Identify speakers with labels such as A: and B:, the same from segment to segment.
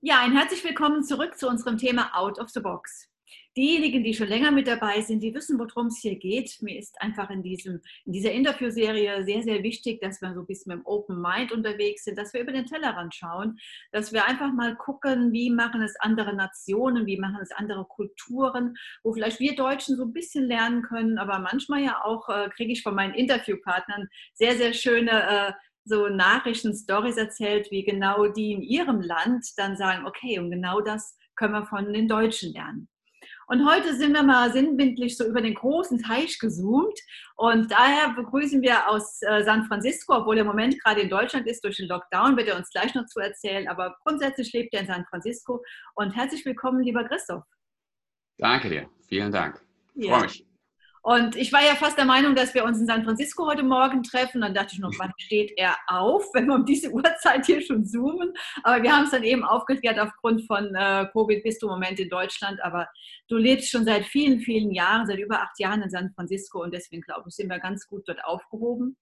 A: Ja, ein herzlich willkommen zurück zu unserem Thema Out of the Box. Diejenigen, die schon länger mit dabei sind, die wissen, worum es hier geht. Mir ist einfach in, diesem, in dieser Interviewserie sehr, sehr wichtig, dass wir so ein bisschen mit dem Open Mind unterwegs sind, dass wir über den Tellerrand schauen, dass wir einfach mal gucken, wie machen es andere Nationen, wie machen es andere Kulturen, wo vielleicht wir Deutschen so ein bisschen lernen können, aber manchmal ja auch äh, kriege ich von meinen Interviewpartnern sehr, sehr schöne äh, so Nachrichten, Stories erzählt, wie genau die in ihrem Land dann sagen, okay, und genau das können wir von den Deutschen lernen. Und heute sind wir mal sinnbildlich so über den großen Teich gezoomt. Und daher begrüßen wir aus äh, San Francisco, obwohl er im Moment gerade in Deutschland ist durch den Lockdown, wird er uns gleich noch zu erzählen. Aber grundsätzlich lebt er in San Francisco. Und herzlich willkommen, lieber Christoph.
B: Danke dir. Vielen Dank.
A: Ich freue mich. Und ich war ja fast der Meinung, dass wir uns in San Francisco heute Morgen treffen. Dann dachte ich noch, wann steht er auf, wenn wir um diese Uhrzeit hier schon zoomen? Aber wir haben es dann eben aufgeklärt, aufgrund von äh, Covid bist du im Moment in Deutschland. Aber du lebst schon seit vielen, vielen Jahren, seit über acht Jahren in San Francisco. Und deswegen, glaube ich, sind wir ganz gut dort aufgehoben.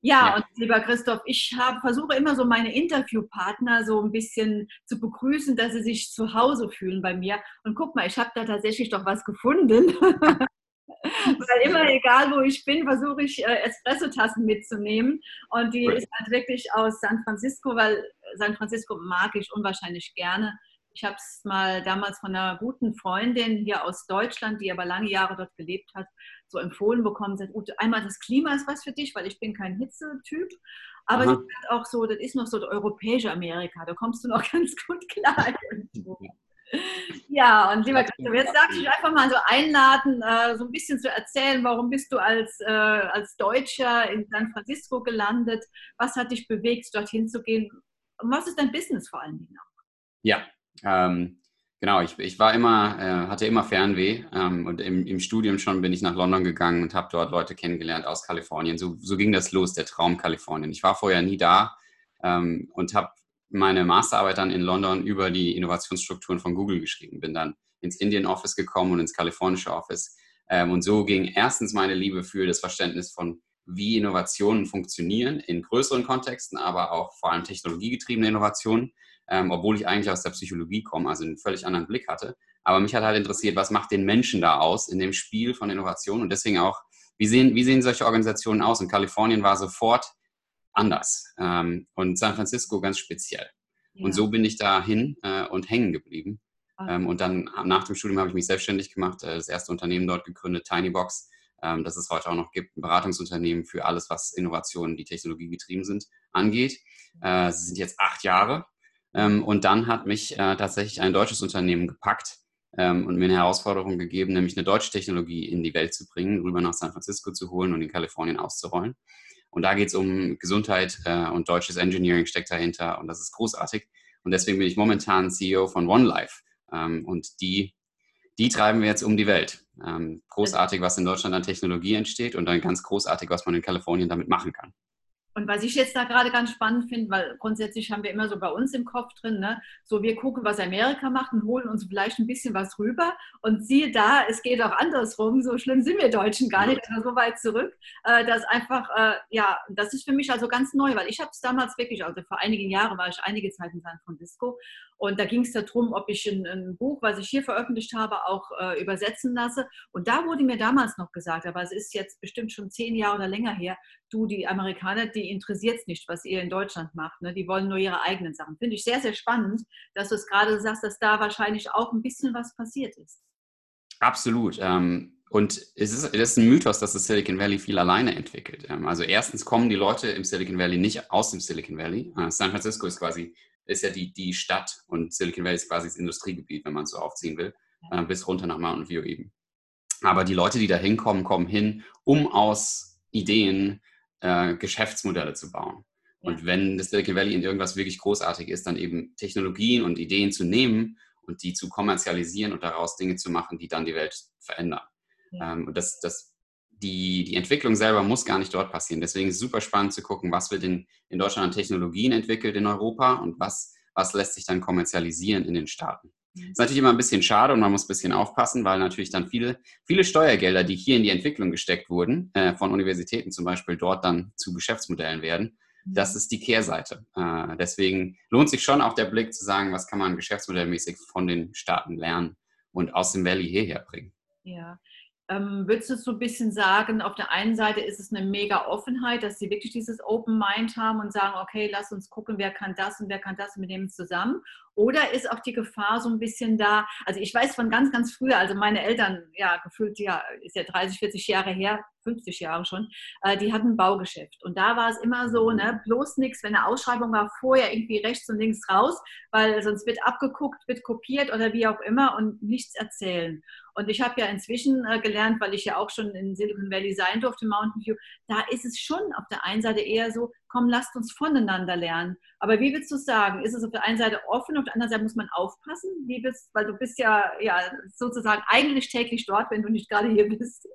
A: Ja, ja, und lieber Christoph, ich hab, versuche immer so meine Interviewpartner so ein bisschen zu begrüßen, dass sie sich zu Hause fühlen bei mir. Und guck mal, ich habe da tatsächlich doch was gefunden. Weil immer, egal wo ich bin, versuche ich äh, Espresso-Tassen mitzunehmen. Und die ist halt wirklich aus San Francisco, weil San Francisco mag ich unwahrscheinlich gerne. Ich habe es mal damals von einer guten Freundin hier aus Deutschland, die aber lange Jahre dort gelebt hat, so empfohlen bekommen. Sie hat, einmal das Klima ist was für dich, weil ich bin kein Hitzetyp. Aber Aha. sie sagt auch so, das ist noch so das europäische Amerika. Da kommst du noch ganz gut klar. Ja, und lieber Christoph, jetzt darf ich dich einfach mal so einladen, äh, so ein bisschen zu erzählen, warum bist du als, äh, als Deutscher in San Francisco gelandet? Was hat dich bewegt, dorthin zu gehen? Und was ist dein Business vor allen Dingen auch?
B: Ja, ähm, genau. Ich, ich war immer, äh, hatte immer Fernweh ähm, und im, im, Studium schon bin ich nach London gegangen und habe dort Leute kennengelernt aus Kalifornien. So, so ging das los, der Traum Kalifornien. Ich war vorher nie da ähm, und habe meine Masterarbeit dann in London über die Innovationsstrukturen von Google geschrieben. Bin dann ins Indian Office gekommen und ins kalifornische Office. Ähm, und so ging erstens meine Liebe für das Verständnis von, wie Innovationen funktionieren in größeren Kontexten, aber auch vor allem technologiegetriebene Innovationen, ähm, obwohl ich eigentlich aus der Psychologie komme, also einen völlig anderen Blick hatte. Aber mich hat halt interessiert, was macht den Menschen da aus in dem Spiel von Innovationen und deswegen auch, wie sehen, wie sehen solche Organisationen aus? Und Kalifornien war sofort anders ähm, und San Francisco ganz speziell. Ja. Und so bin ich dahin äh, und hängen geblieben. Okay. Ähm, und dann nach dem Studium habe ich mich selbstständig gemacht, äh, das erste Unternehmen dort gegründet, Tinybox, ähm, das es heute auch noch gibt, ein Beratungsunternehmen für alles, was Innovationen, die technologiegetrieben sind, angeht. Äh, sie sind jetzt acht Jahre. Ähm, und dann hat mich äh, tatsächlich ein deutsches Unternehmen gepackt ähm, und mir eine Herausforderung gegeben, nämlich eine deutsche Technologie in die Welt zu bringen, rüber nach San Francisco zu holen und in Kalifornien auszurollen. Und da geht es um Gesundheit äh, und deutsches Engineering steckt dahinter und das ist großartig. Und deswegen bin ich momentan CEO von OneLife. Ähm, und die, die treiben wir jetzt um die Welt. Ähm, großartig, was in Deutschland an Technologie entsteht und dann ganz großartig, was man in Kalifornien damit machen kann.
A: Und was ich jetzt da gerade ganz spannend finde, weil grundsätzlich haben wir immer so bei uns im Kopf drin, ne, so wir gucken, was Amerika macht und holen uns vielleicht ein bisschen was rüber. Und siehe da, es geht auch andersrum. So schlimm sind wir Deutschen gar nicht, so weit zurück. Äh, dass einfach, äh, ja, das ist für mich also ganz neu, weil ich habe es damals wirklich, also vor einigen Jahren war ich einige Zeit in San Francisco und da ging es darum, ob ich ein, ein, Buch, was ich hier veröffentlicht habe, auch äh, übersetzen lasse. Und da wurde mir damals noch gesagt, aber es ist jetzt bestimmt schon zehn Jahre oder länger her, du, die Amerikaner, die interessiert es nicht, was ihr in Deutschland macht. Ne? Die wollen nur ihre eigenen Sachen. Finde ich sehr, sehr spannend, dass du es gerade sagst, dass da wahrscheinlich auch ein bisschen was passiert ist.
B: Absolut. Ähm und es ist, es ist ein Mythos, dass das Silicon Valley viel alleine entwickelt. Ähm, also erstens kommen die Leute im Silicon Valley nicht aus dem Silicon Valley. Äh, San Francisco ist quasi ist ja die, die Stadt und Silicon Valley ist quasi das Industriegebiet, wenn man es so aufziehen will, äh, bis runter nach Mountain View eben. Aber die Leute, die da hinkommen, kommen hin, um aus Ideen äh, Geschäftsmodelle zu bauen. Ja. Und wenn das Silicon Valley in irgendwas wirklich großartig ist, dann eben Technologien und Ideen zu nehmen und die zu kommerzialisieren und daraus Dinge zu machen, die dann die Welt verändern. Ja. Ähm, und das, das die, die Entwicklung selber muss gar nicht dort passieren. Deswegen ist es super spannend zu gucken, was wird in, in Deutschland an Technologien entwickelt in Europa und was, was lässt sich dann kommerzialisieren in den Staaten. Das mhm. ist natürlich immer ein bisschen schade und man muss ein bisschen aufpassen, weil natürlich dann viele, viele Steuergelder, die hier in die Entwicklung gesteckt wurden, äh, von Universitäten zum Beispiel, dort dann zu Geschäftsmodellen werden. Das ist die Kehrseite. Äh, deswegen lohnt sich schon auch der Blick zu sagen, was kann man geschäftsmodellmäßig von den Staaten lernen und aus dem Valley hierher bringen.
A: Ja, ähm, würdest du so ein bisschen sagen, auf der einen Seite ist es eine mega Offenheit, dass sie wirklich dieses Open Mind haben und sagen, okay, lass uns gucken, wer kann das und wer kann das mit dem zusammen? Oder ist auch die Gefahr so ein bisschen da? Also ich weiß von ganz, ganz früher, also meine Eltern, ja, gefühlt, ja, ist ja 30, 40 Jahre her, 50 Jahre schon, äh, die hatten ein Baugeschäft. Und da war es immer so, ne, bloß nichts, wenn eine Ausschreibung war, vorher irgendwie rechts und links raus, weil sonst wird abgeguckt, wird kopiert oder wie auch immer und nichts erzählen. Und ich habe ja inzwischen äh, gelernt, weil ich ja auch schon in Silicon Valley sein durfte, Mountain View, da ist es schon auf der einen Seite eher so, komm, lasst uns voneinander lernen. Aber wie willst du sagen? Ist es auf der einen Seite offen, auf der anderen Seite muss man aufpassen? Wie willst, weil du bist ja, ja sozusagen eigentlich täglich dort, wenn du nicht gerade hier bist.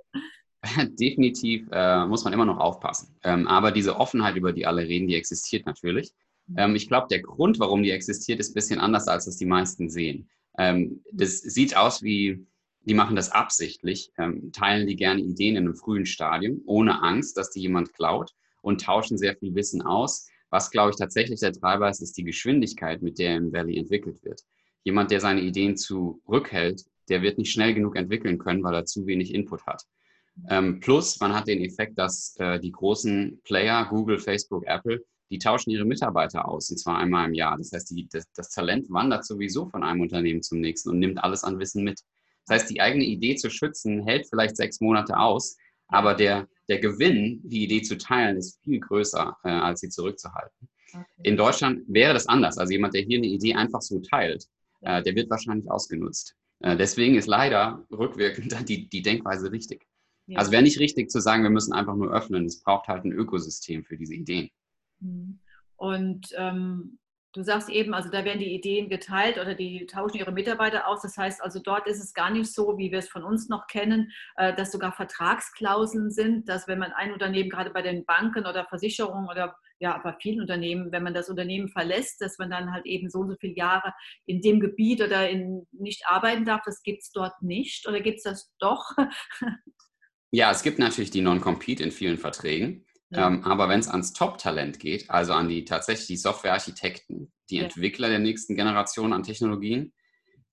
B: Definitiv äh, muss man immer noch aufpassen. Ähm, aber diese Offenheit, über die alle reden, die existiert natürlich. Mhm. Ähm, ich glaube, der Grund, warum die existiert, ist ein bisschen anders, als es die meisten sehen. Ähm, das sieht aus wie, die machen das absichtlich, ähm, teilen die gerne Ideen in einem frühen Stadium, ohne Angst, dass die jemand klaut und tauschen sehr viel Wissen aus. Was, glaube ich, tatsächlich der Treiber ist, ist die Geschwindigkeit, mit der im Valley entwickelt wird. Jemand, der seine Ideen zurückhält, der wird nicht schnell genug entwickeln können, weil er zu wenig Input hat. Ähm, plus, man hat den Effekt, dass äh, die großen Player, Google, Facebook, Apple, die tauschen ihre Mitarbeiter aus, und zwar einmal im Jahr. Das heißt, die, das, das, Talent wandert sowieso von einem Unternehmen zum nächsten und nimmt alles an Wissen mit. Das heißt, die eigene Idee zu schützen hält vielleicht sechs Monate aus, aber der, der Gewinn, die Idee zu teilen, ist viel größer, äh, als sie zurückzuhalten. Okay. In Deutschland wäre das anders. Also jemand, der hier eine Idee einfach so teilt, äh, der wird wahrscheinlich ausgenutzt. Äh, deswegen ist leider rückwirkend die, die Denkweise richtig. Ja. Also wäre nicht richtig zu sagen, wir müssen einfach nur öffnen. Es braucht halt ein Ökosystem für diese Ideen.
A: Mhm. Und ähm, Du sagst eben, also da werden die Ideen geteilt oder die tauschen ihre Mitarbeiter aus. Das heißt also, dort ist es gar nicht so, wie wir es von uns noch kennen, äh, dass sogar Vertragsklauseln sind, dass wenn man ein Unternehmen, gerade bei den Banken oder Versicherungen oder ja, bei vielen Unternehmen, wenn man das Unternehmen verlässt, dass man dann halt eben so und so viele Jahre in dem Gebiet oder in, nicht arbeiten darf. Das gibt es dort nicht oder gibt es das doch?
B: Ja, es gibt natürlich die Non-Compete in vielen Verträgen. Ja. Ähm, aber wenn es ans Top-Talent geht, also an die tatsächlich die Softwarearchitekten, die ja. Entwickler der nächsten Generation an Technologien,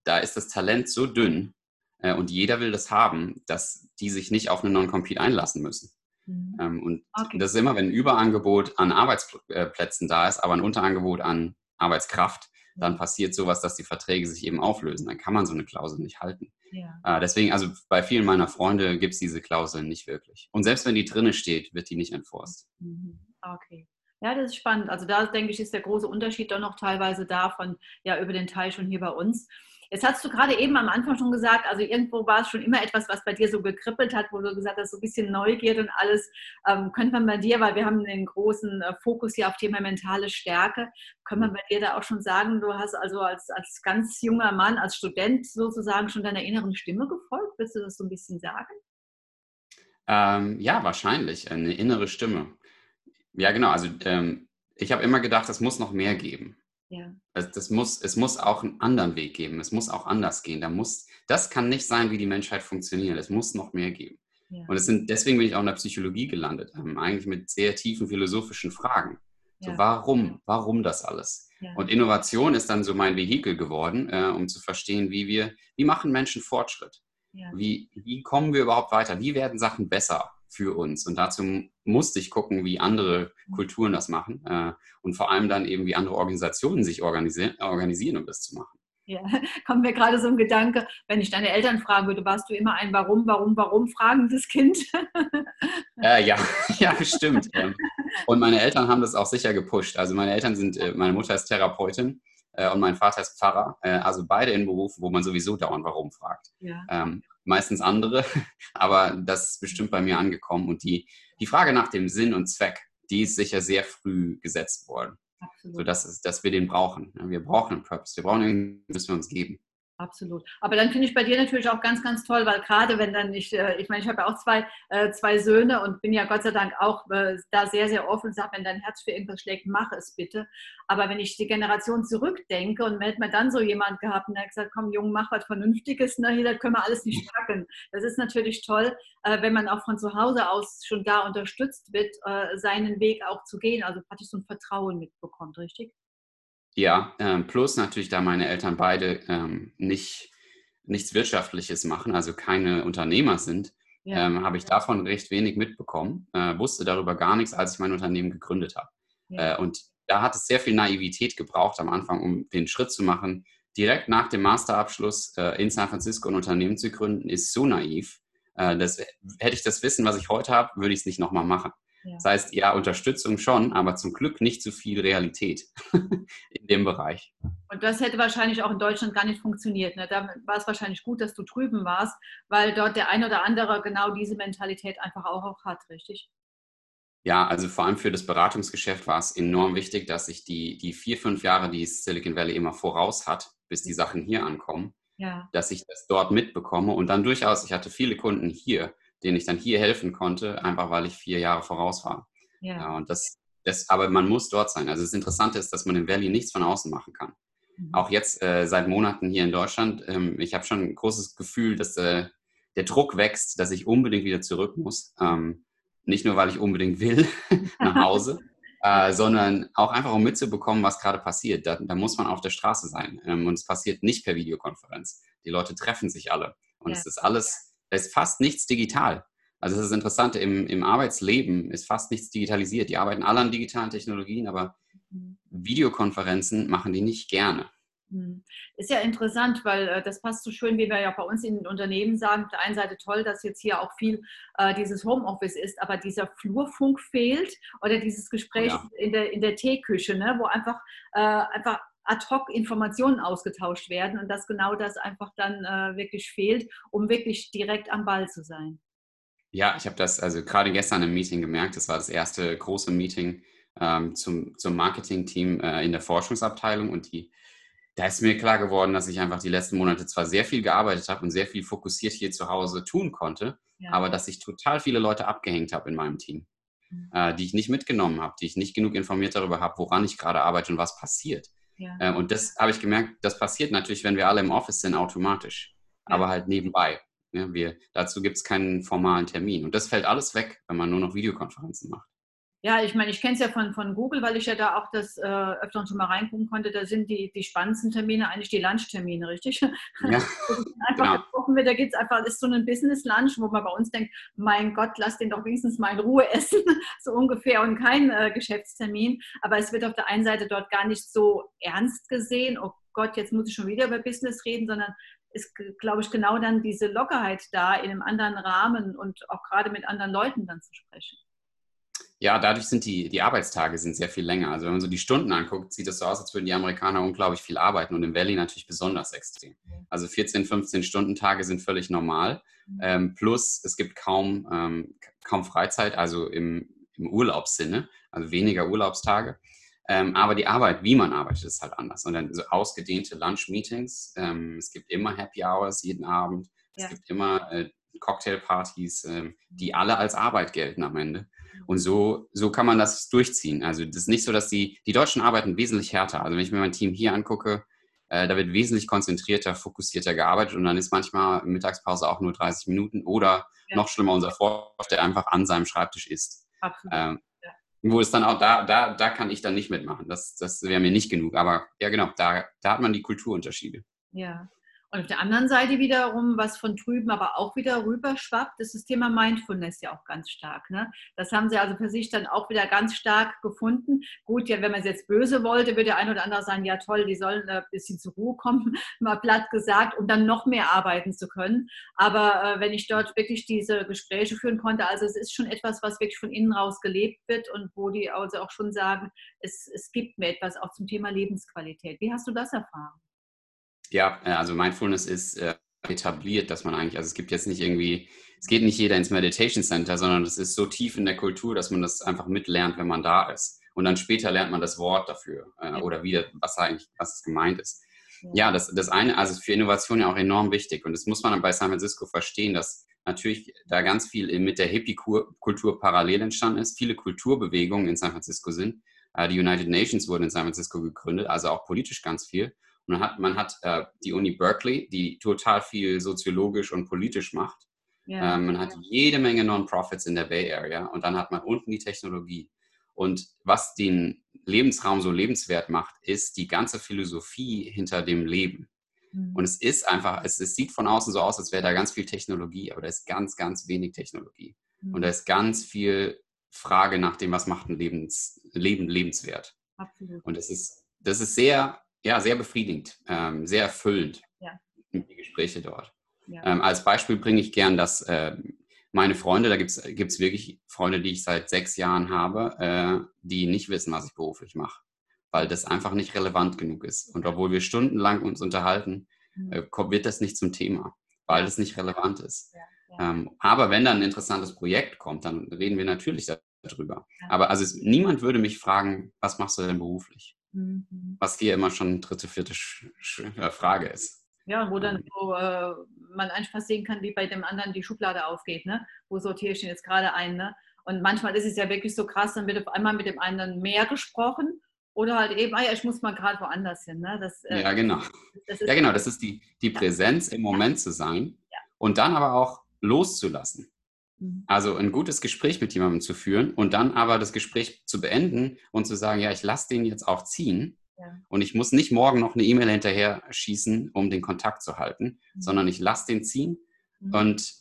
B: da ist das Talent so dünn äh, und jeder will das haben, dass die sich nicht auf eine Non-Compete einlassen müssen. Mhm. Ähm, und okay. das ist immer, wenn ein Überangebot an Arbeitsplätzen da ist, aber ein Unterangebot an Arbeitskraft, dann passiert sowas, dass die Verträge sich eben auflösen. Dann kann man so eine Klausel nicht halten. Ja. Äh, deswegen, also bei vielen meiner Freunde gibt es diese Klausel nicht wirklich. Und selbst wenn die drinne steht, wird die nicht enforced.
A: Mhm. Okay. Ja, das ist spannend. Also da denke ich, ist der große Unterschied doch noch teilweise davon, ja, über den Teil schon hier bei uns. Jetzt hast du gerade eben am Anfang schon gesagt, also irgendwo war es schon immer etwas, was bei dir so gekribbelt hat, wo du gesagt hast, so ein bisschen Neugierde und alles. Ähm, könnte man bei dir, weil wir haben den großen äh, Fokus hier auf Thema mentale Stärke, könnte man bei dir da auch schon sagen, du hast also als, als ganz junger Mann, als Student sozusagen schon deiner inneren Stimme gefolgt? Willst du das so ein bisschen sagen?
B: Ähm, ja, wahrscheinlich. Eine innere Stimme. Ja, genau. Also ähm, ich habe immer gedacht, es muss noch mehr geben. Ja. Das, das, muss, es muss auch einen anderen Weg geben. Es muss auch anders gehen. Da muss, das kann nicht sein, wie die Menschheit funktioniert. Es muss noch mehr geben. Ja. Und es sind, deswegen bin ich auch in der Psychologie gelandet, ähm, eigentlich mit sehr tiefen philosophischen Fragen. So, ja. warum? Warum das alles? Und Innovation ist dann so mein Vehikel geworden, äh, um zu verstehen, wie wir, wie machen Menschen Fortschritt? Wie, wie kommen wir überhaupt weiter? Wie werden Sachen besser? Für uns. Und dazu musste ich gucken, wie andere Kulturen das machen äh, und vor allem dann eben, wie andere Organisationen sich organisieren, organisieren um das zu machen.
A: Ja, kommt mir gerade so ein Gedanke, wenn ich deine Eltern fragen würde, warst du immer ein Warum, Warum, Warum fragendes Kind?
B: Äh, ja, ja, bestimmt. Ähm, und meine Eltern haben das auch sicher gepusht. Also meine Eltern sind, äh, meine Mutter ist Therapeutin äh, und mein Vater ist Pfarrer. Also beide in Berufen, wo man sowieso dauernd Warum fragt. Ja. Meistens andere, aber das ist bestimmt bei mir angekommen. Und die, die Frage nach dem Sinn und Zweck, die ist sicher sehr früh gesetzt worden. Absolut. So dass, es, dass wir den brauchen. Wir brauchen einen Purpose. Wir brauchen irgendwie, müssen wir uns geben.
A: Absolut. Aber dann finde ich bei dir natürlich auch ganz, ganz toll, weil gerade wenn dann nicht, äh, ich meine, ich habe ja auch zwei, äh, zwei Söhne und bin ja Gott sei Dank auch äh, da sehr, sehr offen und sage, wenn dein Herz für irgendwas schlägt, mach es bitte. Aber wenn ich die Generation zurückdenke und hätte man dann so jemand gehabt und der hat gesagt, komm Junge, mach was Vernünftiges, ne, hier, können wir alles nicht packen. Das ist natürlich toll, wenn man auch von zu Hause aus schon da unterstützt wird, seinen Weg auch zu gehen, also praktisch so ein Vertrauen mitbekommt, richtig?
B: Ja, ähm, plus natürlich, da meine Eltern beide ähm, nicht, nichts Wirtschaftliches machen, also keine Unternehmer sind, ja. ähm, habe ich davon recht wenig mitbekommen, äh, wusste darüber gar nichts, als ich mein Unternehmen gegründet habe. Ja. Äh, und da hat es sehr viel Naivität gebraucht am Anfang, um den Schritt zu machen. Direkt nach dem Masterabschluss äh, in San Francisco ein Unternehmen zu gründen, ist so naiv. Äh, das, hätte ich das Wissen, was ich heute habe, würde ich es nicht nochmal machen. Ja. Das heißt, ja, Unterstützung schon, aber zum Glück nicht zu viel Realität in dem Bereich.
A: Und das hätte wahrscheinlich auch in Deutschland gar nicht funktioniert. Ne? Da war es wahrscheinlich gut, dass du drüben warst, weil dort der ein oder andere genau diese Mentalität einfach auch, auch hat, richtig?
B: Ja, also vor allem für das Beratungsgeschäft war es enorm wichtig, dass ich die, die vier, fünf Jahre, die Silicon Valley immer voraus hat, bis die Sachen hier ankommen, ja. dass ich das dort mitbekomme. Und dann durchaus, ich hatte viele Kunden hier, denen ich dann hier helfen konnte, einfach weil ich vier Jahre voraus war. Ja. ja und das, das, aber man muss dort sein. Also das Interessante ist, dass man im Valley nichts von außen machen kann. Mhm. Auch jetzt äh, seit Monaten hier in Deutschland, ähm, ich habe schon ein großes Gefühl, dass äh, der Druck wächst, dass ich unbedingt wieder zurück muss. Ähm, nicht nur, weil ich unbedingt will nach Hause, äh, sondern auch einfach, um mitzubekommen, was gerade passiert. Da, da, muss man auf der Straße sein. Ähm, und es passiert nicht per Videokonferenz. Die Leute treffen sich alle. Und ja. es ist alles da ist fast nichts digital. Also das ist das Interessante, im, im Arbeitsleben ist fast nichts digitalisiert. Die arbeiten alle an digitalen Technologien, aber mhm. Videokonferenzen machen die nicht gerne.
A: Mhm. Ist ja interessant, weil äh, das passt so schön, wie wir ja bei uns in den Unternehmen sagen. Auf der einen Seite toll, dass jetzt hier auch viel äh, dieses Homeoffice ist, aber dieser Flurfunk fehlt oder dieses Gespräch ja. in, der, in der Teeküche, ne, wo einfach, äh, einfach ad hoc Informationen ausgetauscht werden und dass genau das einfach dann äh, wirklich fehlt, um wirklich direkt am Ball zu sein.
B: Ja, ich habe das also gerade gestern im Meeting gemerkt. Das war das erste große Meeting ähm, zum, zum Marketing-Team äh, in der Forschungsabteilung und die, da ist mir klar geworden, dass ich einfach die letzten Monate zwar sehr viel gearbeitet habe und sehr viel fokussiert hier zu Hause tun konnte, ja. aber dass ich total viele Leute abgehängt habe in meinem Team, mhm. äh, die ich nicht mitgenommen habe, die ich nicht genug informiert darüber habe, woran ich gerade arbeite und was passiert. Ja. Ähm, und das habe ich gemerkt, das passiert natürlich, wenn wir alle im Office sind, automatisch, ja. aber halt nebenbei. Ja, wir, dazu gibt es keinen formalen Termin. Und das fällt alles weg, wenn man nur noch Videokonferenzen macht.
A: Ja, ich meine, ich kenne es ja von, von Google, weil ich ja da auch das äh, öfter schon mal reingucken konnte. Da sind die, die spannendsten Termine eigentlich die Lunchtermine, richtig? Ja, einfach genau. wir, da geht es einfach, ist so ein Business-Lunch, wo man bei uns denkt, mein Gott, lass den doch wenigstens mal in Ruhe essen, so ungefähr, und kein äh, Geschäftstermin. Aber es wird auf der einen Seite dort gar nicht so ernst gesehen, oh Gott, jetzt muss ich schon wieder über Business reden, sondern ist, glaube ich, genau dann diese Lockerheit da, in einem anderen Rahmen und auch gerade mit anderen Leuten dann zu sprechen.
B: Ja, dadurch sind die, die Arbeitstage sind sehr viel länger. Also wenn man so die Stunden anguckt, sieht es so aus, als würden die Amerikaner unglaublich viel arbeiten und im Valley natürlich besonders extrem. Also 14, 15 Stunden Tage sind völlig normal. Mhm. Ähm, plus es gibt kaum, ähm, kaum Freizeit, also im, im Urlaubssinne, also weniger Urlaubstage. Ähm, aber die Arbeit, wie man arbeitet, ist halt anders. Und dann so ausgedehnte Lunch-Meetings. Ähm, es gibt immer Happy Hours jeden Abend. Es ja. gibt immer äh, Cocktailpartys, äh, die alle als Arbeit gelten am Ende. Und so, so kann man das durchziehen. Also das ist nicht so, dass die, die Deutschen arbeiten wesentlich härter. Also wenn ich mir mein Team hier angucke, äh, da wird wesentlich konzentrierter, fokussierter gearbeitet und dann ist manchmal Mittagspause auch nur 30 Minuten oder ja. noch schlimmer unser Vorstand, der einfach an seinem Schreibtisch ist. Ähm, ja. Wo es dann auch, da, da, da kann ich dann nicht mitmachen. Das, das wäre mir nicht genug. Aber ja, genau, da, da hat man die Kulturunterschiede.
A: Ja. Und auf der anderen Seite wiederum, was von drüben aber auch wieder rüberschwappt, ist das Thema Mindfulness ja auch ganz stark. Ne? Das haben sie also für sich dann auch wieder ganz stark gefunden. Gut, ja, wenn man es jetzt böse wollte, würde der ein oder andere sagen, ja toll, die sollen ein bisschen zur Ruhe kommen, mal platt gesagt, um dann noch mehr arbeiten zu können. Aber äh, wenn ich dort wirklich diese Gespräche führen konnte, also es ist schon etwas, was wirklich von innen raus gelebt wird und wo die also auch schon sagen, es, es gibt mir etwas auch zum Thema Lebensqualität. Wie hast du das erfahren?
B: Ja, äh, also Mindfulness ist äh, etabliert, dass man eigentlich, also es gibt jetzt nicht irgendwie, es geht nicht jeder ins Meditation Center, sondern es ist so tief in der Kultur, dass man das einfach mitlernt, wenn man da ist. Und dann später lernt man das Wort dafür äh, oder wieder, was eigentlich, was es gemeint ist. Ja, das, das eine, also für Innovation ja auch enorm wichtig. Und das muss man bei San Francisco verstehen, dass natürlich da ganz viel mit der Hippie-Kultur parallel entstanden ist. Viele Kulturbewegungen in San Francisco sind. Äh, die United Nations wurden in San Francisco gegründet, also auch politisch ganz viel. Man hat, man hat äh, die Uni Berkeley, die total viel soziologisch und politisch macht. Ja. Ähm, man hat jede Menge Non-Profits in der Bay Area und dann hat man unten die Technologie. Und was den Lebensraum so lebenswert macht, ist die ganze Philosophie hinter dem Leben. Mhm. Und es ist einfach, es, es, sieht von außen so aus, als wäre da ganz viel Technologie, aber da ist ganz, ganz wenig Technologie. Mhm. Und da ist ganz viel Frage nach dem, was macht ein Lebens, Leben lebenswert. Absolut. Und das ist, das ist sehr, ja, sehr befriedigend, ähm, sehr erfüllend, ja. die Gespräche dort. Ja. Ähm, als Beispiel bringe ich gern, dass äh, meine Freunde, da gibt es wirklich Freunde, die ich seit sechs Jahren habe, äh, die nicht wissen, was ich beruflich mache, weil das einfach nicht relevant genug ist. Und obwohl wir stundenlang uns unterhalten, mhm. äh, wird das nicht zum Thema, weil das nicht relevant ist. Ja. Ähm, aber wenn dann ein interessantes Projekt kommt, dann reden wir natürlich darüber. Aber also es, niemand würde mich fragen, was machst du denn beruflich? Mhm. Was hier immer schon dritte, vierte Sch Sch äh, Frage ist.
A: Ja, wo dann so, äh, man einfach sehen kann, wie bei dem anderen die Schublade aufgeht. Ne? Wo sortiere ich denn jetzt gerade ein? Ne? Und manchmal ist es ja wirklich so krass, dann wird auf einmal mit dem anderen mehr gesprochen oder halt eben, ah ja, ich muss mal gerade woanders hin. Ne?
B: Das, äh, ja, genau. ja, genau. Das ist die, die Präsenz im Moment zu sein ja. und dann aber auch loszulassen. Mhm. Also ein gutes Gespräch mit jemandem zu führen und dann aber das Gespräch zu beenden und zu sagen, ja, ich lasse den jetzt auch ziehen ja. und ich muss nicht morgen noch eine E-Mail hinterher schießen, um den Kontakt zu halten, mhm. sondern ich lasse den ziehen mhm. und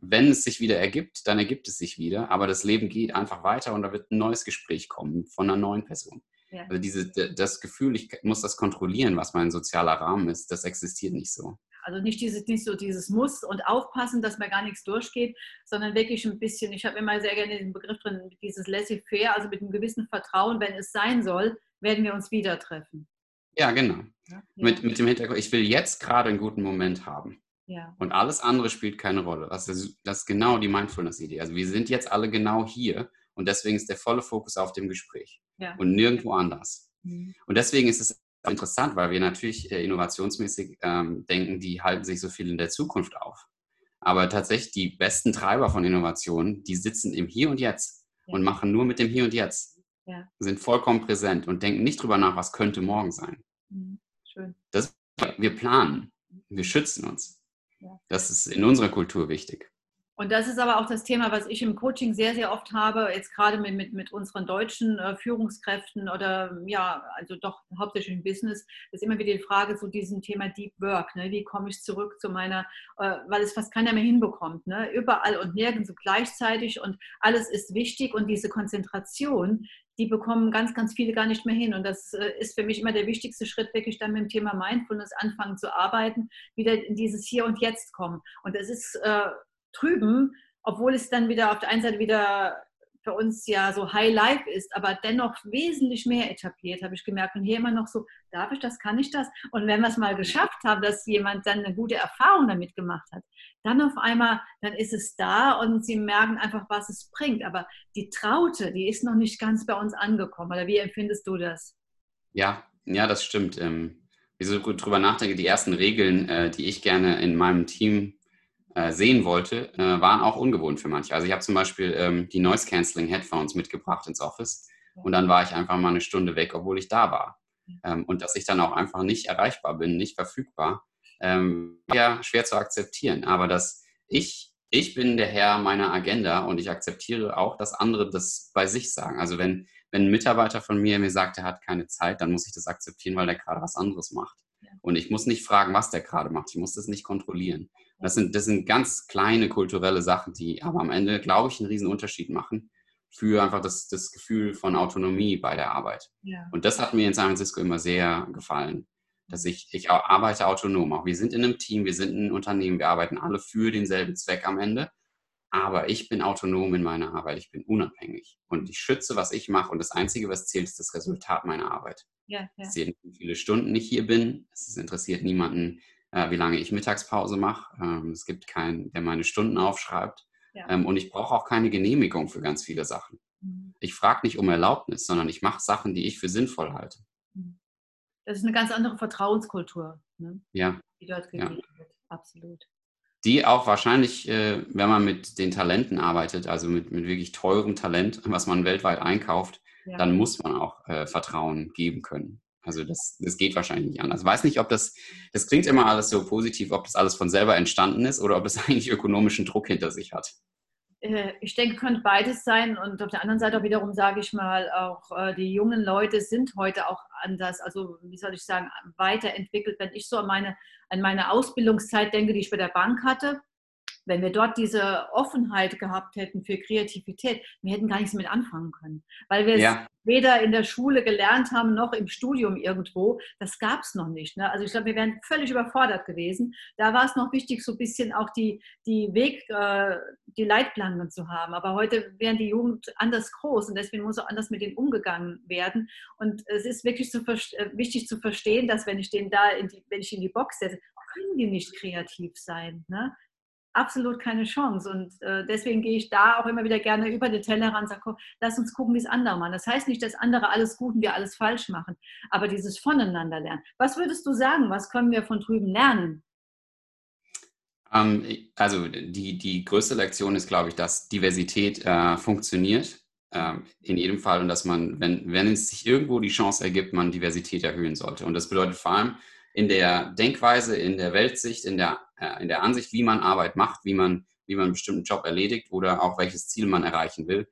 B: wenn es sich wieder ergibt, dann ergibt es sich wieder, aber das Leben geht einfach weiter und da wird ein neues Gespräch kommen von einer neuen Person. Ja. Also diese, das Gefühl, ich muss das kontrollieren, was mein sozialer Rahmen ist, das existiert nicht so.
A: Also nicht, dieses, nicht so dieses Muss und aufpassen, dass mir gar nichts durchgeht, sondern wirklich ein bisschen, ich habe immer sehr gerne den Begriff drin, dieses laissez-faire, also mit einem gewissen Vertrauen, wenn es sein soll, werden wir uns wieder treffen.
B: Ja, genau. Ja, Mit, mit dem Hintergrund, ich will jetzt gerade einen guten Moment haben. Ja. Und alles andere spielt keine Rolle. Das ist, das ist genau die Mindfulness-Idee. Also wir sind jetzt alle genau hier und deswegen ist der volle Fokus auf dem Gespräch ja. und nirgendwo anders. Mhm. Und deswegen ist es interessant, weil wir natürlich äh, innovationsmäßig ähm, denken, die halten sich so viel in der Zukunft auf. Aber tatsächlich die besten Treiber von Innovationen, die sitzen im Hier und Jetzt ja. und machen nur mit dem Hier und Jetzt. Ja. Sind vollkommen präsent und denken nicht drüber nach, was könnte morgen sein. Mhm. Schön. Das, wir planen, wir schützen uns. Ja. Das ist in unserer Kultur wichtig.
A: Und das ist aber auch das Thema, was ich im Coaching sehr, sehr oft habe, jetzt gerade mit, mit, mit unseren deutschen äh, Führungskräften oder ja, also doch hauptsächlich im Business, ist immer wieder die Frage zu diesem Thema Deep Work. Ne? Wie komme ich zurück zu meiner, äh, weil es fast keiner mehr hinbekommt. Ne? Überall und nirgends so gleichzeitig und alles ist wichtig und diese Konzentration, die bekommen ganz, ganz viele gar nicht mehr hin. Und das äh, ist für mich immer der wichtigste Schritt, wirklich dann mit dem Thema Mindfulness anfangen zu arbeiten, wieder in dieses Hier und Jetzt kommen. Und das ist äh, trüben, obwohl es dann wieder auf der einen Seite wieder für uns ja so High Life ist, aber dennoch wesentlich mehr etabliert, habe ich gemerkt. Und hier immer noch so, darf ich das, kann ich das? Und wenn wir es mal geschafft haben, dass jemand dann eine gute Erfahrung damit gemacht hat, dann auf einmal, dann ist es da und sie merken einfach, was es bringt. Aber die Traute, die ist noch nicht ganz bei uns angekommen. Oder wie empfindest du das?
B: Ja, ja, das stimmt. Ähm, wie so drüber nachdenke, die ersten Regeln, äh, die ich gerne in meinem Team äh, sehen wollte, äh, waren auch ungewohnt für manche. Also ich habe zum Beispiel ähm, die Noise Cancelling Headphones mitgebracht ins Office und dann war ich einfach mal eine Stunde weg, obwohl ich da war. Ähm, und dass ich dann auch einfach nicht erreichbar bin, nicht verfügbar, ähm, ja schwer zu akzeptieren. Aber dass ich ich bin der Herr meiner Agenda und ich akzeptiere auch, dass andere das bei sich sagen. Also wenn, wenn ein Mitarbeiter von mir mir sagt, er hat keine Zeit, dann muss ich das akzeptieren, weil der gerade was anderes macht. Und ich muss nicht fragen, was der gerade macht. Ich muss das nicht kontrollieren. Das sind, das sind ganz kleine kulturelle Sachen, die aber am Ende, glaube ich, einen riesen Unterschied machen für einfach das, das Gefühl von Autonomie bei der Arbeit. Ja. Und das hat mir in San Francisco immer sehr gefallen, dass ich, ich arbeite autonom. Auch wir sind in einem Team, wir sind ein Unternehmen, wir arbeiten alle für denselben Zweck am Ende. Aber ich bin autonom in meiner Arbeit, ich bin unabhängig und ich schütze, was ich mache und das Einzige, was zählt, ist das Resultat meiner Arbeit. Ja, ja. Es zählt, wie viele Stunden ich hier bin, es interessiert niemanden, äh, wie lange ich Mittagspause mache. Ähm, es gibt keinen, der meine Stunden aufschreibt. Ja. Ähm, und ich brauche auch keine Genehmigung für ganz viele Sachen. Mhm. Ich frage nicht um Erlaubnis, sondern ich mache Sachen, die ich für sinnvoll halte. Mhm.
A: Das ist eine ganz andere Vertrauenskultur,
B: ne? ja.
A: die dort gegeben ja. wird. Absolut.
B: Die auch wahrscheinlich, äh, wenn man mit den Talenten arbeitet, also mit, mit wirklich teurem Talent, was man weltweit einkauft, ja. dann muss man auch äh, Vertrauen geben können. Also das, das geht wahrscheinlich nicht anders. Ich weiß nicht, ob das, das klingt immer alles so positiv, ob das alles von selber entstanden ist oder ob es eigentlich ökonomischen Druck hinter sich hat.
A: Äh, ich denke, könnte beides sein. Und auf der anderen Seite auch wiederum sage ich mal, auch äh, die jungen Leute sind heute auch anders, also wie soll ich sagen, weiterentwickelt. Wenn ich so an meine, an meine Ausbildungszeit denke, die ich bei der Bank hatte, wenn wir dort diese Offenheit gehabt hätten für Kreativität, wir hätten gar nichts mit anfangen können. Weil wir ja. es weder in der Schule gelernt haben, noch im Studium irgendwo. Das gab es noch nicht. Ne? Also ich glaube, wir wären völlig überfordert gewesen. Da war es noch wichtig, so ein bisschen auch die, die Weg, äh, die Leitplanken zu haben. Aber heute wären die Jugend anders groß und deswegen muss auch anders mit denen umgegangen werden. Und es ist wirklich zu, äh, wichtig zu verstehen, dass wenn ich den da, in die, wenn ich in die Box setze, können die nicht kreativ sein. Ne? Absolut keine Chance. Und äh, deswegen gehe ich da auch immer wieder gerne über den Tellerrand und sage, lass uns gucken, wie es andere machen. Das heißt nicht, dass andere alles gut und wir alles falsch machen, aber dieses Voneinander lernen. Was würdest du sagen, was können wir von drüben lernen?
B: Ähm, also die, die größte Lektion ist, glaube ich, dass Diversität äh, funktioniert. Ähm, in jedem Fall und dass man, wenn, wenn es sich irgendwo die Chance ergibt, man Diversität erhöhen sollte. Und das bedeutet vor allem, in der Denkweise, in der Weltsicht, in der, äh, in der Ansicht, wie man Arbeit macht, wie man, wie man einen bestimmten Job erledigt oder auch welches Ziel man erreichen will,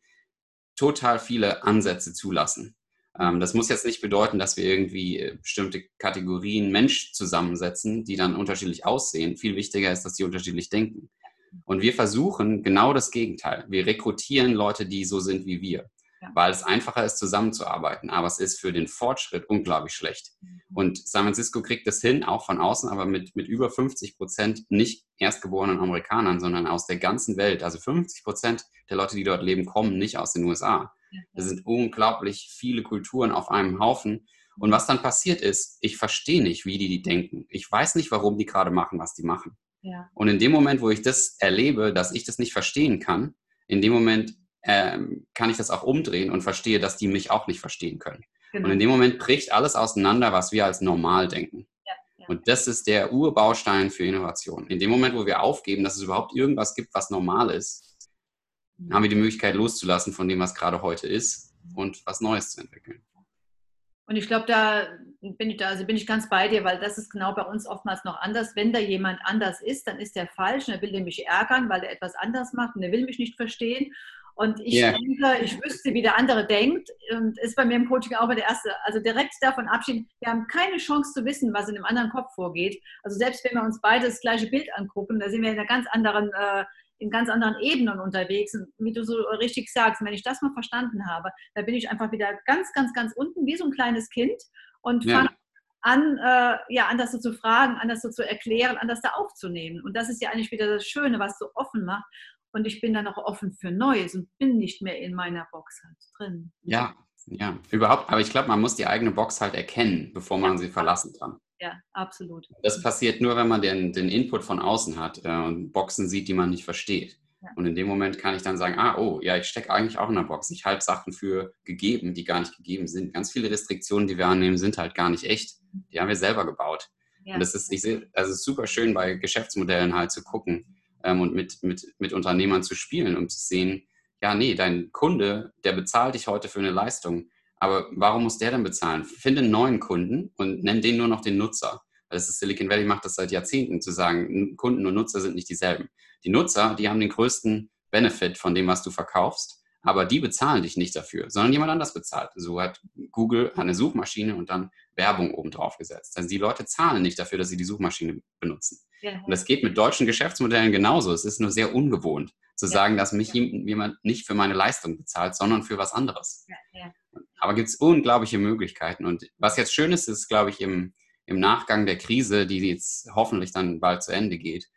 B: total viele Ansätze zulassen. Ähm, das muss jetzt nicht bedeuten, dass wir irgendwie äh, bestimmte Kategorien Mensch zusammensetzen, die dann unterschiedlich aussehen. Viel wichtiger ist, dass die unterschiedlich denken. Und wir versuchen genau das Gegenteil. Wir rekrutieren Leute, die so sind wie wir ja. weil es einfacher ist, zusammenzuarbeiten. Aber es ist für den Fortschritt unglaublich schlecht. Mhm. Und San Francisco kriegt das hin, auch von außen, aber mit, mit über 50 Prozent nicht erstgeborenen Amerikanern, sondern aus der ganzen Welt. Also 50 Prozent der Leute, die dort leben, kommen nicht aus den USA. Das sind unglaublich viele Kulturen auf einem Haufen. Und was dann passiert ist, ich verstehe nicht, wie die, die denken. Ich weiß nicht, warum die gerade machen, was die machen. Ja. Und in dem Moment, wo ich das erlebe, dass ich das nicht verstehen kann, in dem Moment ähm, kann ich das auch umdrehen und verstehe, dass die mich auch nicht verstehen können. Genau. Und in dem Moment bricht alles auseinander, was wir als normal denken. Ja, ja. Und das ist der Urbaustein für Innovation. In dem Moment, wo wir aufgeben, dass es überhaupt irgendwas gibt, was normal ist, mhm. haben wir die Möglichkeit loszulassen von dem, was gerade heute ist und was Neues zu entwickeln.
A: Und ich glaube, da bin ich da, also bin ich ganz bei dir, weil das ist genau bei uns oftmals noch anders. Wenn da jemand anders ist, dann ist der falsch und er will nämlich ärgern, weil er etwas anders macht und er will mich nicht verstehen. Und ich yeah. denke, ich wüsste, wie der andere denkt. Und ist bei mir im Coaching auch der erste. Also direkt davon abschieden. Wir haben keine Chance zu wissen, was in dem anderen Kopf vorgeht. Also selbst wenn wir uns beide das gleiche Bild angucken, da sind wir in einer ganz anderen, äh, in ganz anderen Ebenen unterwegs. Und wie du so richtig sagst, wenn ich das mal verstanden habe, da bin ich einfach wieder ganz, ganz, ganz unten, wie so ein kleines Kind und fange ja. an, äh, ja, anders so zu fragen, anders so zu erklären, anders da aufzunehmen. Und das ist ja eigentlich wieder das Schöne, was so offen macht und ich bin dann auch offen für Neues und bin nicht mehr in meiner Box halt drin.
B: Ja, ja, überhaupt. Aber ich glaube, man muss die eigene Box halt erkennen, bevor man ja, sie verlassen kann.
A: Ja, absolut.
B: Das passiert nur, wenn man den, den Input von außen hat äh, und Boxen sieht, die man nicht versteht. Ja. Und in dem Moment kann ich dann sagen, ah, oh, ja, ich stecke eigentlich auch in der Box. Ich halte Sachen für gegeben, die gar nicht gegeben sind. Ganz viele Restriktionen, die wir annehmen, sind halt gar nicht echt. Die haben wir selber gebaut. Ja. Und das ist, ich sehe, also es ist super schön bei Geschäftsmodellen halt zu gucken, ähm, und mit, mit, mit Unternehmern zu spielen, um zu sehen, ja, nee, dein Kunde, der bezahlt dich heute für eine Leistung. Aber warum muss der denn bezahlen? Finde einen neuen Kunden und nenn den nur noch den Nutzer. Das ist Silicon Valley macht das seit Jahrzehnten, zu sagen, Kunden und Nutzer sind nicht dieselben. Die Nutzer, die haben den größten Benefit von dem, was du verkaufst, aber die bezahlen dich nicht dafür, sondern jemand anders bezahlt. So hat Google eine Suchmaschine und dann Werbung obendrauf gesetzt. Also die Leute zahlen nicht dafür, dass sie die Suchmaschine benutzen. Ja. Und das geht mit deutschen Geschäftsmodellen genauso. Es ist nur sehr ungewohnt zu ja. sagen, dass mich jemand nicht für meine Leistung bezahlt, sondern für was anderes. Ja, Aber gibt es unglaubliche Möglichkeiten. Und was jetzt schön ist, ist, glaube ich, im, im Nachgang der Krise, die jetzt hoffentlich dann bald zu Ende geht,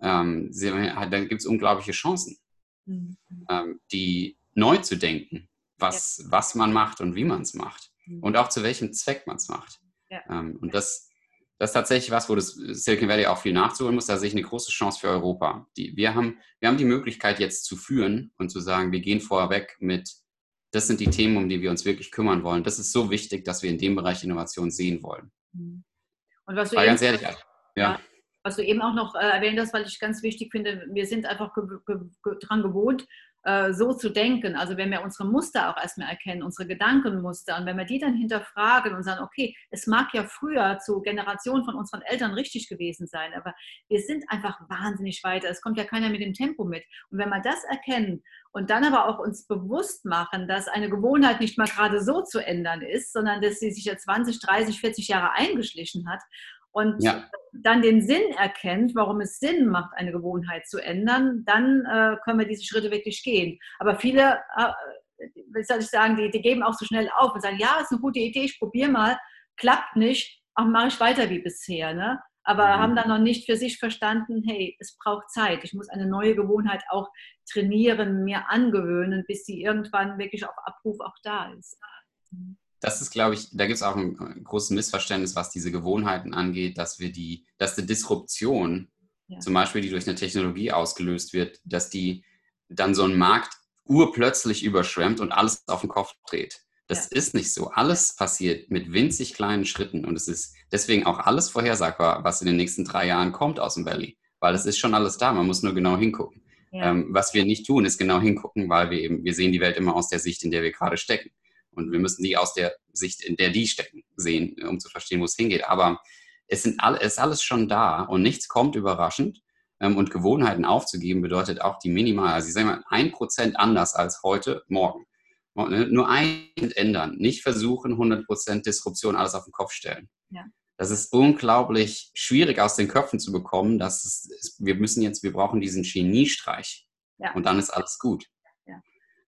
B: ähm, dann gibt es unglaubliche Chancen, mhm. ähm, die neu zu denken, was, was man macht und wie man es macht. Mhm. Und auch zu welchem Zweck man es macht. Ähm, und das das ist tatsächlich was, wo das Silicon Valley auch viel nachzuholen muss. Da sehe ich eine große Chance für Europa. Die, wir, haben, wir haben die Möglichkeit jetzt zu führen und zu sagen, wir gehen vorweg mit, das sind die Themen, um die wir uns wirklich kümmern wollen. Das ist so wichtig, dass wir in dem Bereich Innovation sehen wollen.
A: Mhm. Und was du
B: War
A: eben,
B: ganz ehrlich, ja.
A: Was du eben auch noch äh, erwähnt hast, weil ich ganz wichtig finde, wir sind einfach ge ge ge dran gewohnt, so zu denken. Also wenn wir unsere Muster auch erstmal erkennen, unsere Gedankenmuster und wenn wir die dann hinterfragen und sagen, okay, es mag ja früher zu Generationen von unseren Eltern richtig gewesen sein, aber wir sind einfach wahnsinnig weiter. Es kommt ja keiner mit dem Tempo mit. Und wenn wir das erkennen und dann aber auch uns bewusst machen, dass eine Gewohnheit nicht mal gerade so zu ändern ist, sondern dass sie sich ja 20, 30, 40 Jahre eingeschlichen hat und ja. dann den Sinn erkennt, warum es Sinn macht, eine Gewohnheit zu ändern, dann äh, können wir diese Schritte wirklich gehen. Aber viele, äh, wie soll ich sagen, die, die geben auch so schnell auf und sagen, ja, ist eine gute Idee, ich probiere mal, klappt nicht, auch mache ich weiter wie bisher. Ne? Aber mhm. haben dann noch nicht für sich verstanden, hey, es braucht Zeit. Ich muss eine neue Gewohnheit auch trainieren, mir angewöhnen, bis sie irgendwann wirklich auf Abruf auch da ist.
B: Mhm das ist, glaube ich, da gibt es auch ein großes Missverständnis, was diese Gewohnheiten angeht, dass wir die, dass die Disruption, ja. zum Beispiel, die durch eine Technologie ausgelöst wird, dass die dann so einen Markt urplötzlich überschwemmt und alles auf den Kopf dreht. Das ja. ist nicht so. Alles passiert mit winzig kleinen Schritten und es ist deswegen auch alles vorhersagbar, was in den nächsten drei Jahren kommt aus dem Valley, weil es ist schon alles da. Man muss nur genau hingucken. Ja. Ähm, was wir nicht tun, ist genau hingucken, weil wir eben, wir sehen die Welt immer aus der Sicht, in der wir gerade stecken. Und wir müssen die aus der Sicht, in der die stecken, sehen, um zu verstehen, wo es hingeht. Aber es, sind all, es ist alles schon da und nichts kommt überraschend. Ähm, und Gewohnheiten aufzugeben bedeutet auch die minimal, also ich sage mal, ein Prozent anders als heute, morgen. Ne, nur ein ändern, nicht versuchen, 100% Disruption, alles auf den Kopf stellen. Ja. Das ist unglaublich schwierig aus den Köpfen zu bekommen, dass es, wir müssen jetzt, wir brauchen diesen Geniestreich. Ja. Und dann ist alles gut.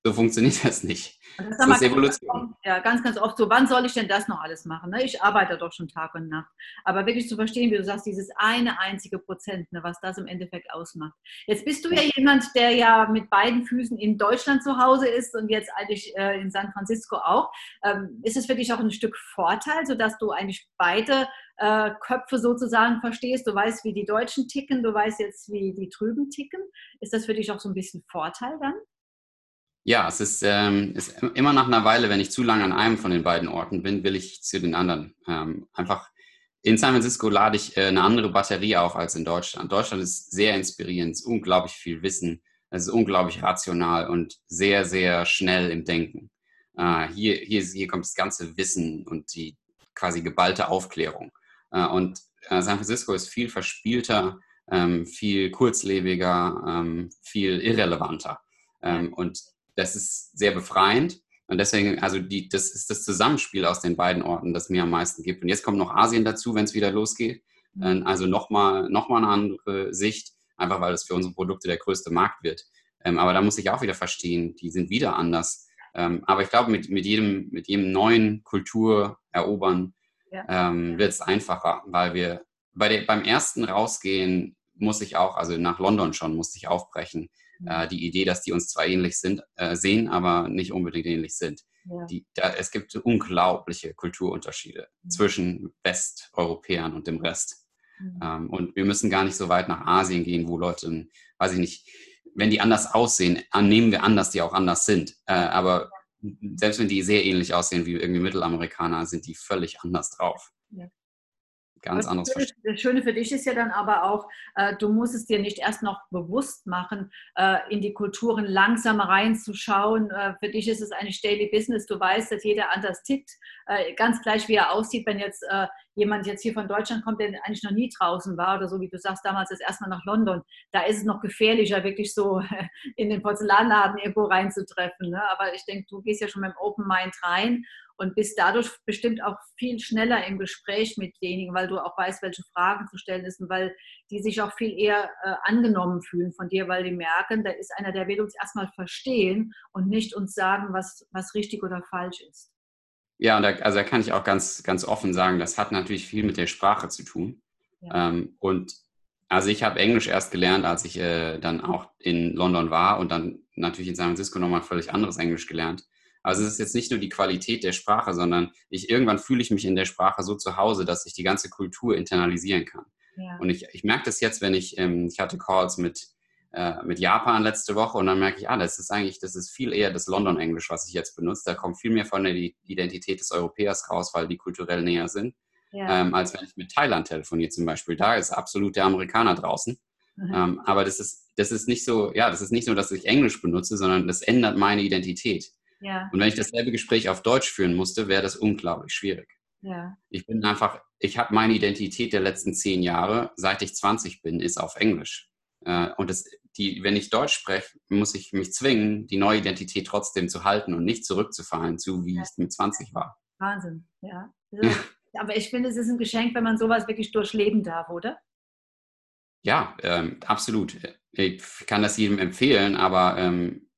B: So funktioniert das nicht.
A: Das, das ist Evolution. Ja, ganz, ganz oft so, wann soll ich denn das noch alles machen? Ne? Ich arbeite doch schon Tag und Nacht. Aber wirklich zu verstehen, wie du sagst, dieses eine einzige Prozent, ne, was das im Endeffekt ausmacht. Jetzt bist du ja jemand, der ja mit beiden Füßen in Deutschland zu Hause ist und jetzt eigentlich äh, in San Francisco auch. Ähm, ist es für dich auch ein Stück Vorteil, sodass du eigentlich beide äh, Köpfe sozusagen verstehst? Du weißt, wie die Deutschen ticken, du weißt jetzt, wie die drüben ticken. Ist das für dich auch so ein bisschen Vorteil dann?
B: Ja, es ist, ähm, ist immer nach einer Weile, wenn ich zu lange an einem von den beiden Orten bin, will ich zu den anderen. Ähm, einfach in San Francisco lade ich äh, eine andere Batterie auf als in Deutschland. Deutschland ist sehr inspirierend, ist unglaublich viel Wissen, es ist unglaublich rational und sehr, sehr schnell im Denken. Äh, hier, hier, hier kommt das ganze Wissen und die quasi geballte Aufklärung. Äh, und äh, San Francisco ist viel verspielter, ähm, viel kurzlebiger, ähm, viel irrelevanter. Ähm, und das ist sehr befreiend. Und deswegen, also die, das ist das Zusammenspiel aus den beiden Orten, das mir am meisten gibt. Und jetzt kommt noch Asien dazu, wenn es wieder losgeht. Mhm. Ähm, also nochmal noch mal eine andere Sicht, einfach weil es für unsere Produkte der größte Markt wird. Ähm, aber da muss ich auch wieder verstehen, die sind wieder anders. Ähm, aber ich glaube, mit, mit, jedem, mit jedem neuen Kultur erobern ja. wird es einfacher, weil wir bei der, beim ersten Rausgehen muss ich auch, also nach London schon, musste ich aufbrechen äh, die Idee, dass die uns zwar ähnlich sind, äh, sehen, aber nicht unbedingt ähnlich sind. Ja. Die, da, es gibt unglaubliche Kulturunterschiede mhm. zwischen Westeuropäern und dem Rest. Mhm. Ähm, und wir müssen gar nicht so weit nach Asien gehen, wo Leute, weiß ich nicht, wenn die anders aussehen, annehmen wir an, dass die auch anders sind. Äh, aber selbst wenn die sehr ähnlich aussehen wie irgendwie Mittelamerikaner, sind die völlig anders drauf. Ja ganz anderes
A: Schöne, Das Schöne für dich ist ja dann aber auch, äh, du musst es dir nicht erst noch bewusst machen, äh, in die Kulturen langsam reinzuschauen. Äh, für dich ist es eigentlich Daily Business. Du weißt, dass jeder anders tickt, äh, ganz gleich wie er aussieht, wenn jetzt äh, jemand jetzt hier von Deutschland kommt, der eigentlich noch nie draußen war oder so, wie du sagst, damals das erstmal nach London, da ist es noch gefährlicher, wirklich so in den Porzellanladen irgendwo reinzutreffen. Ne? Aber ich denke, du gehst ja schon mit dem Open Mind rein und bist dadurch bestimmt auch viel schneller im Gespräch mit denjenigen, weil du auch weißt, welche Fragen zu stellen ist und weil die sich auch viel eher äh, angenommen fühlen von dir, weil die merken, da ist einer, der will uns erstmal verstehen und nicht uns sagen, was, was richtig oder falsch ist.
B: Ja, und da, also da kann ich auch ganz, ganz offen sagen, das hat natürlich viel mit der Sprache zu tun. Ja. Ähm, und also ich habe Englisch erst gelernt, als ich äh, dann auch in London war und dann natürlich in San Francisco nochmal völlig anderes Englisch gelernt. Also es ist jetzt nicht nur die Qualität der Sprache, sondern ich irgendwann fühle ich mich in der Sprache so zu Hause, dass ich die ganze Kultur internalisieren kann. Ja. Und ich, ich merke das jetzt, wenn ich, ähm, ich hatte Calls mit, äh, mit Japan letzte Woche und dann merke ich, ah, das ist eigentlich, das ist viel eher das London-Englisch, was ich jetzt benutze. Da kommt viel mehr von der Identität des Europäers raus, weil die kulturell näher sind. ja. ähm, als wenn ich mit Thailand telefoniere zum Beispiel. Da ist absolut der Amerikaner draußen. Mhm. Ähm, aber das ist, das ist nicht so, ja, das ist nicht so, dass ich Englisch benutze, sondern das ändert meine Identität. Ja. Und wenn ich dasselbe Gespräch auf Deutsch führen musste, wäre das unglaublich schwierig. Ja. Ich bin einfach, ich habe meine Identität der letzten zehn Jahre, seit ich 20 bin, ist auf Englisch. Äh, und das, die, wenn ich Deutsch spreche, muss ich mich zwingen, die neue Identität trotzdem zu halten und nicht zurückzufallen zu, wie ja. ich mit 20 war.
A: Wahnsinn, ja. Also, aber ich finde, es ist ein Geschenk, wenn man sowas wirklich durchleben darf, oder?
B: Ja, ähm, absolut. Ich kann das jedem empfehlen, aber ähm,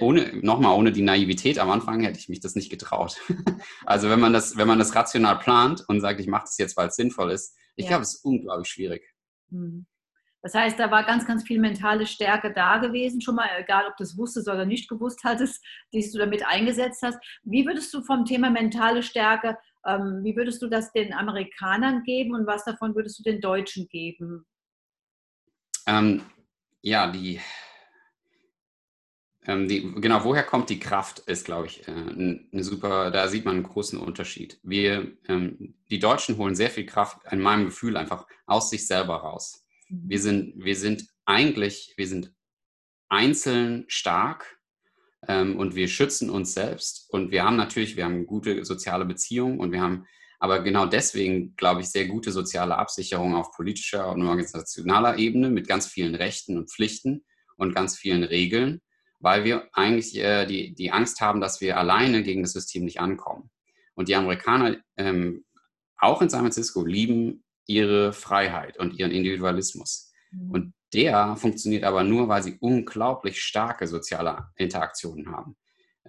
B: ohne, nochmal, ohne die Naivität am Anfang hätte ich mich das nicht getraut. also wenn man das, wenn man das rational plant und sagt, ich mache das jetzt, weil es sinnvoll ist, ich ja. glaube, es ist unglaublich schwierig.
A: Mhm. Das heißt, da war ganz, ganz viel mentale Stärke da gewesen, schon mal, egal ob du es wusstest oder nicht gewusst hattest, die du damit eingesetzt hast. Wie würdest du vom Thema mentale Stärke, ähm, wie würdest du das den Amerikanern geben und was davon würdest du den Deutschen geben?
B: Ähm, ja, die, ähm, die, genau, woher kommt die Kraft, ist, glaube ich, äh, eine super, da sieht man einen großen Unterschied. Wir, ähm, die Deutschen holen sehr viel Kraft, in meinem Gefühl, einfach aus sich selber raus. Wir sind, wir sind eigentlich, wir sind einzeln stark ähm, und wir schützen uns selbst. Und wir haben natürlich, wir haben gute soziale Beziehungen und wir haben aber genau deswegen, glaube ich, sehr gute soziale Absicherung auf politischer und organisationaler Ebene mit ganz vielen Rechten und Pflichten und ganz vielen Regeln, weil wir eigentlich äh, die, die Angst haben, dass wir alleine gegen das System nicht ankommen. Und die Amerikaner, ähm, auch in San Francisco, lieben ihre Freiheit und ihren Individualismus. Mhm. Und der funktioniert aber nur, weil sie unglaublich starke soziale Interaktionen haben.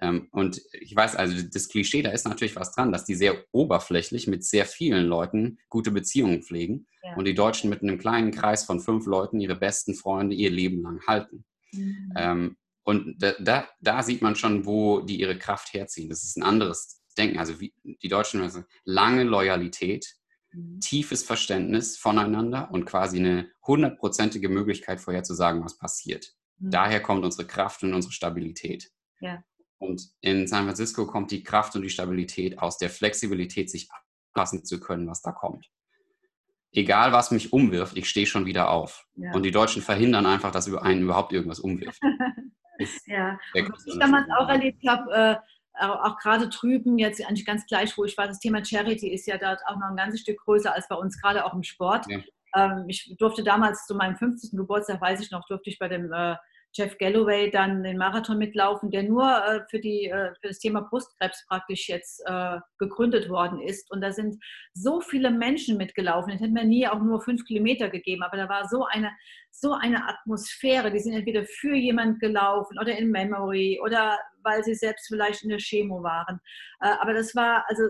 B: Ähm, und ich weiß, also das Klischee, da ist natürlich was dran, dass die sehr oberflächlich mit sehr vielen Leuten gute Beziehungen pflegen ja. und die Deutschen mit einem kleinen Kreis von fünf Leuten ihre besten Freunde ihr Leben lang halten. Mhm. Ähm, und da, da, da, sieht man schon, wo die ihre Kraft herziehen. Das ist ein anderes Denken. Also wie, die Deutschen also lange Loyalität Mhm. tiefes Verständnis voneinander und quasi eine hundertprozentige Möglichkeit vorherzusagen, was passiert. Mhm. Daher kommt unsere Kraft und unsere Stabilität. Ja. Und in San Francisco kommt die Kraft und die Stabilität aus der Flexibilität, sich anpassen zu können, was da kommt. Egal, was mich umwirft, ich stehe schon wieder auf. Ja. Und die Deutschen verhindern einfach, dass einen überhaupt irgendwas umwirft.
A: ja, was ich damals auch erlebt habe, äh, auch gerade drüben, jetzt eigentlich ganz gleich, wo ich war, das Thema Charity ist ja dort auch noch ein ganzes Stück größer als bei uns, gerade auch im Sport. Ja. Ähm, ich durfte damals zu meinem 50. Geburtstag, weiß ich noch, durfte ich bei dem äh, Jeff Galloway dann den Marathon mitlaufen, der nur äh, für, die, äh, für das Thema Brustkrebs praktisch jetzt äh, gegründet worden ist. Und da sind so viele Menschen mitgelaufen. Ich hätte mir nie auch nur fünf Kilometer gegeben, aber da war so eine, so eine Atmosphäre. Die sind entweder für jemand gelaufen oder in Memory oder weil sie selbst vielleicht in der Chemo waren. Äh, aber das war, also,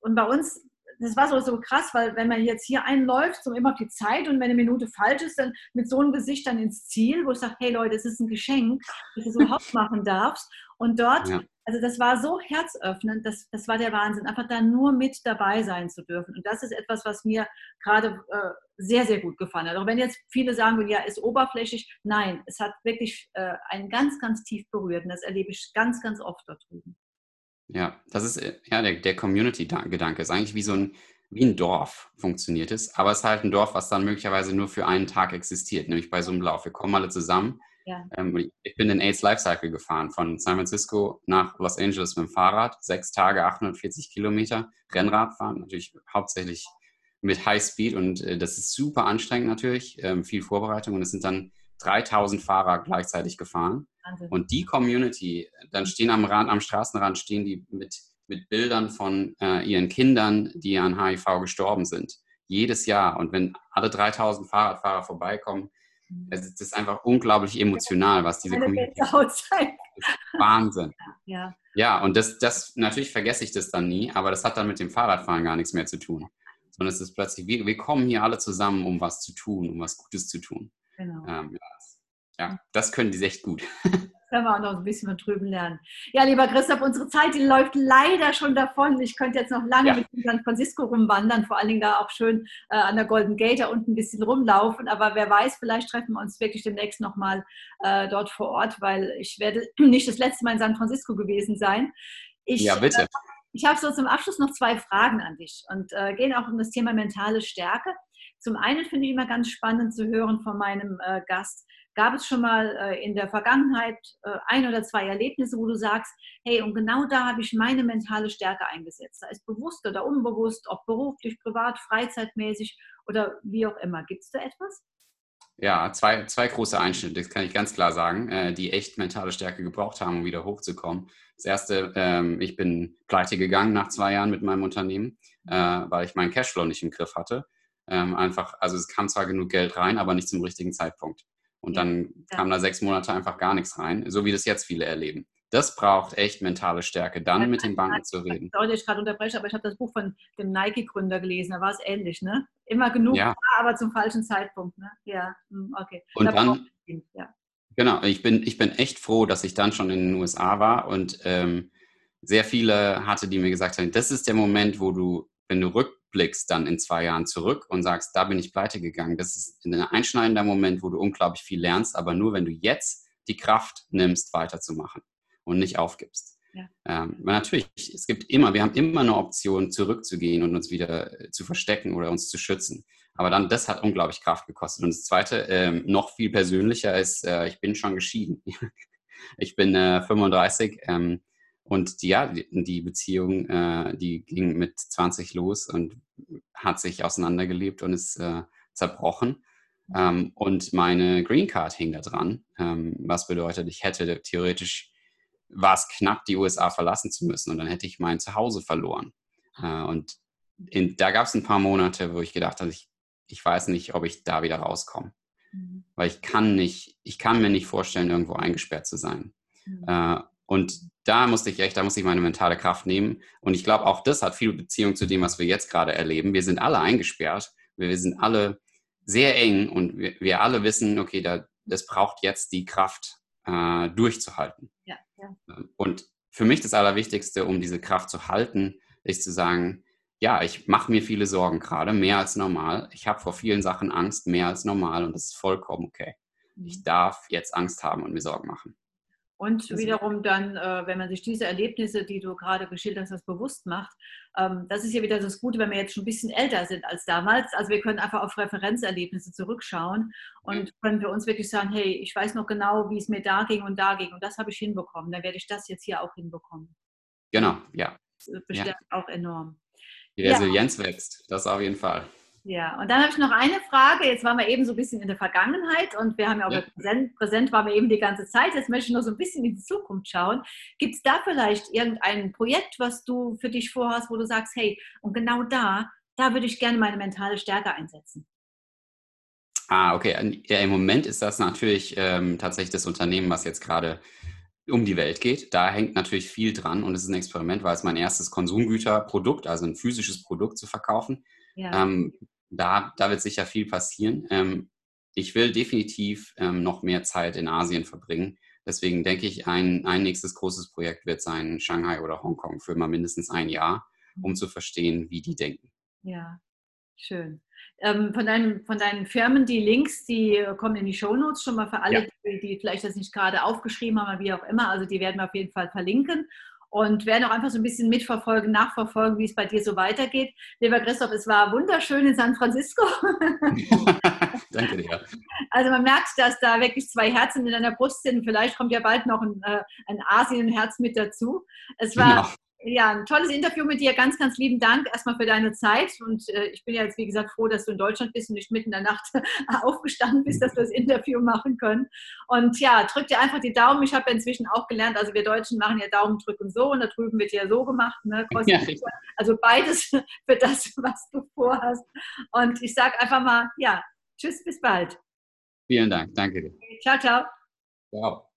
A: und bei uns das war so, so krass, weil wenn man jetzt hier einläuft, so immer auf die Zeit und wenn eine Minute falsch ist, dann mit so einem Gesicht dann ins Ziel, wo ich sage, hey Leute, es ist ein Geschenk, dass du es überhaupt machen darfst. Und dort, ja. also das war so herzöffnend, das, das war der Wahnsinn, einfach da nur mit dabei sein zu dürfen. Und das ist etwas, was mir gerade äh, sehr, sehr gut gefallen hat. Auch wenn jetzt viele sagen, ja, ist oberflächlich, nein, es hat wirklich äh, einen ganz, ganz tief berührt. Und das erlebe ich ganz, ganz oft dort drüben.
B: Ja, das ist äh, ja der, der Community-Gedanke. Ist eigentlich wie so ein, wie ein Dorf funktioniert es, aber es ist halt ein Dorf, was dann möglicherweise nur für einen Tag existiert, nämlich bei so einem Lauf. Wir kommen alle zusammen. Ja. Ähm, ich bin den AIDS Lifecycle gefahren, von San Francisco nach Los Angeles mit dem Fahrrad, sechs Tage, 840 Kilometer, Rennradfahren, natürlich hauptsächlich mit High Speed und äh, das ist super anstrengend natürlich, ähm, viel Vorbereitung und es sind dann 3000 Fahrer gleichzeitig gefahren. Wahnsinn. Und die Community, dann stehen am Rand, am Straßenrand stehen die mit, mit Bildern von äh, ihren Kindern, die an HIV gestorben sind. Jedes Jahr. Und wenn alle 3000 Fahrradfahrer vorbeikommen, mhm. es ist einfach unglaublich emotional, was diese Community ist. Wahnsinn. Ja. ja, und das, das, natürlich vergesse ich das dann nie, aber das hat dann mit dem Fahrradfahren gar nichts mehr zu tun. Sondern es ist plötzlich, wir, wir kommen hier alle zusammen, um was zu tun, um was Gutes zu tun. Genau. Ähm, ja, ja, das können die echt gut.
A: können wir auch noch ein bisschen von drüben lernen. Ja, lieber Christoph, unsere Zeit, die läuft leider schon davon. Ich könnte jetzt noch lange ja. mit San Francisco rumwandern, vor allen Dingen da auch schön äh, an der Golden Gate da unten ein bisschen rumlaufen. Aber wer weiß, vielleicht treffen wir uns wirklich demnächst nochmal äh, dort vor Ort, weil ich werde nicht das letzte Mal in San Francisco gewesen sein. Ich,
B: ja, bitte. Äh,
A: Ich habe so zum Abschluss noch zwei Fragen an dich und äh, gehen auch um das Thema mentale Stärke. Zum einen finde ich immer ganz spannend zu hören von meinem äh, Gast, gab es schon mal äh, in der Vergangenheit äh, ein oder zwei Erlebnisse, wo du sagst, hey, und genau da habe ich meine mentale Stärke eingesetzt. Da ist bewusst oder unbewusst, ob beruflich, privat, freizeitmäßig oder wie auch immer. Gibt es da etwas?
B: Ja, zwei, zwei große Einschnitte, das kann ich ganz klar sagen, äh, die echt mentale Stärke gebraucht haben, um wieder hochzukommen. Das erste, ähm, ich bin pleite gegangen nach zwei Jahren mit meinem Unternehmen, äh, weil ich meinen Cashflow nicht im Griff hatte. Ähm, einfach, also es kam zwar genug Geld rein, aber nicht zum richtigen Zeitpunkt. Und ja, dann ja. kam da sechs Monate einfach gar nichts rein, so wie das jetzt viele erleben. Das braucht echt mentale Stärke, dann ja, mit den Banken zu reden.
A: Sorry, ich gerade unterbreche, aber ich habe das Buch von dem Nike-Gründer gelesen, da war es ähnlich, ne? Immer genug, ja. aber zum falschen Zeitpunkt, ne? Ja, hm, okay.
B: Und da dann, ja. genau, ich bin, ich bin echt froh, dass ich dann schon in den USA war und ähm, sehr viele hatte, die mir gesagt haben, das ist der Moment, wo du, wenn du rückblickst dann in zwei Jahren zurück und sagst, da bin ich pleite gegangen. Das ist ein einschneidender Moment, wo du unglaublich viel lernst, aber nur wenn du jetzt die Kraft nimmst, weiterzumachen und nicht aufgibst. Ja. Ähm, natürlich, es gibt immer, wir haben immer eine Option, zurückzugehen und uns wieder äh, zu verstecken oder uns zu schützen. Aber dann, das hat unglaublich Kraft gekostet. Und das Zweite, ähm, noch viel persönlicher ist, äh, ich bin schon geschieden. ich bin äh, 35 ähm, und die, ja, die, Beziehung, äh, die ging mit 20 los und hat sich auseinandergelebt und ist äh, zerbrochen. Ähm, und meine Green Card hing da dran, ähm, was bedeutet, ich hätte theoretisch war es knapp, die USA verlassen zu müssen und dann hätte ich mein Zuhause verloren. Äh, und in, da gab es ein paar Monate, wo ich gedacht habe, ich, ich weiß nicht, ob ich da wieder rauskomme. Mhm. Weil ich kann nicht, ich kann mir nicht vorstellen, irgendwo eingesperrt zu sein. Mhm. Und da musste ich echt, da musste ich meine mentale Kraft nehmen. Und ich glaube, auch das hat viel Beziehung zu dem, was wir jetzt gerade erleben. Wir sind alle eingesperrt. Wir, wir sind alle sehr eng und wir, wir alle wissen, okay, da, das braucht jetzt die Kraft, äh, durchzuhalten. Ja. Und für mich das Allerwichtigste, um diese Kraft zu halten, ist zu sagen, ja, ich mache mir viele Sorgen gerade, mehr als normal. Ich habe vor vielen Sachen Angst, mehr als normal und das ist vollkommen okay. Ich mhm. darf jetzt Angst haben und mir Sorgen machen.
A: Und wiederum dann, äh, wenn man sich diese Erlebnisse, die du gerade geschildert hast, bewusst macht, ähm, das ist ja wieder das Gute, wenn wir jetzt schon ein bisschen älter sind als damals. Also wir können einfach auf Referenzerlebnisse zurückschauen und können für uns wirklich sagen, hey, ich weiß noch genau, wie es mir da ging und da ging und das habe ich hinbekommen. Dann werde ich das jetzt hier auch hinbekommen.
B: Genau, ja.
A: Das bestärkt ja. auch enorm.
B: Die Resilienz ja. wächst, das auf jeden Fall.
A: Ja, und dann habe ich noch eine Frage. Jetzt waren wir eben so ein bisschen in der Vergangenheit und wir haben ja auch ja. Präsent, präsent waren wir eben die ganze Zeit. Jetzt möchte ich noch so ein bisschen in die Zukunft schauen. Gibt es da vielleicht irgendein Projekt, was du für dich vorhast, wo du sagst, hey, und genau da, da würde ich gerne meine mentale Stärke einsetzen?
B: Ah, okay. Ja, Im Moment ist das natürlich ähm, tatsächlich das Unternehmen, was jetzt gerade um die Welt geht. Da hängt natürlich viel dran und es ist ein Experiment, weil es mein erstes Konsumgüterprodukt, also ein physisches Produkt zu verkaufen. Ja. Ähm, da, da wird sicher viel passieren. Ähm, ich will definitiv ähm, noch mehr Zeit in Asien verbringen. Deswegen denke ich, ein, ein nächstes großes Projekt wird sein Shanghai oder Hongkong für mal mindestens ein Jahr, um zu verstehen, wie die denken.
A: Ja, schön. Ähm, von, deinen, von deinen Firmen, die Links, die kommen in die Shownotes schon mal für alle, ja. die, die, vielleicht das nicht gerade aufgeschrieben haben, wie auch immer. Also die werden wir auf jeden Fall verlinken und werden auch einfach so ein bisschen mitverfolgen, nachverfolgen, wie es bei dir so weitergeht. Lieber Christoph, es war wunderschön in San Francisco.
B: Danke dir.
A: Also man merkt, dass da wirklich zwei Herzen in deiner Brust sind. Vielleicht kommt ja bald noch ein, äh, ein Asien-Herz mit dazu. Es war genau. Ja, ein tolles Interview mit dir. Ganz, ganz lieben Dank erstmal für deine Zeit. Und äh, ich bin ja jetzt, wie gesagt, froh, dass du in Deutschland bist und nicht mitten in der Nacht aufgestanden bist, dass wir das Interview machen können. Und ja, drück dir einfach die Daumen. Ich habe ja inzwischen auch gelernt, also wir Deutschen machen ja Daumen drücken so und da drüben wird ja so gemacht. Ne? Ja, also beides für das, was du vorhast. Und ich sage einfach mal, ja, tschüss, bis bald.
B: Vielen Dank. Danke dir.
A: Ciao, ciao. Ciao.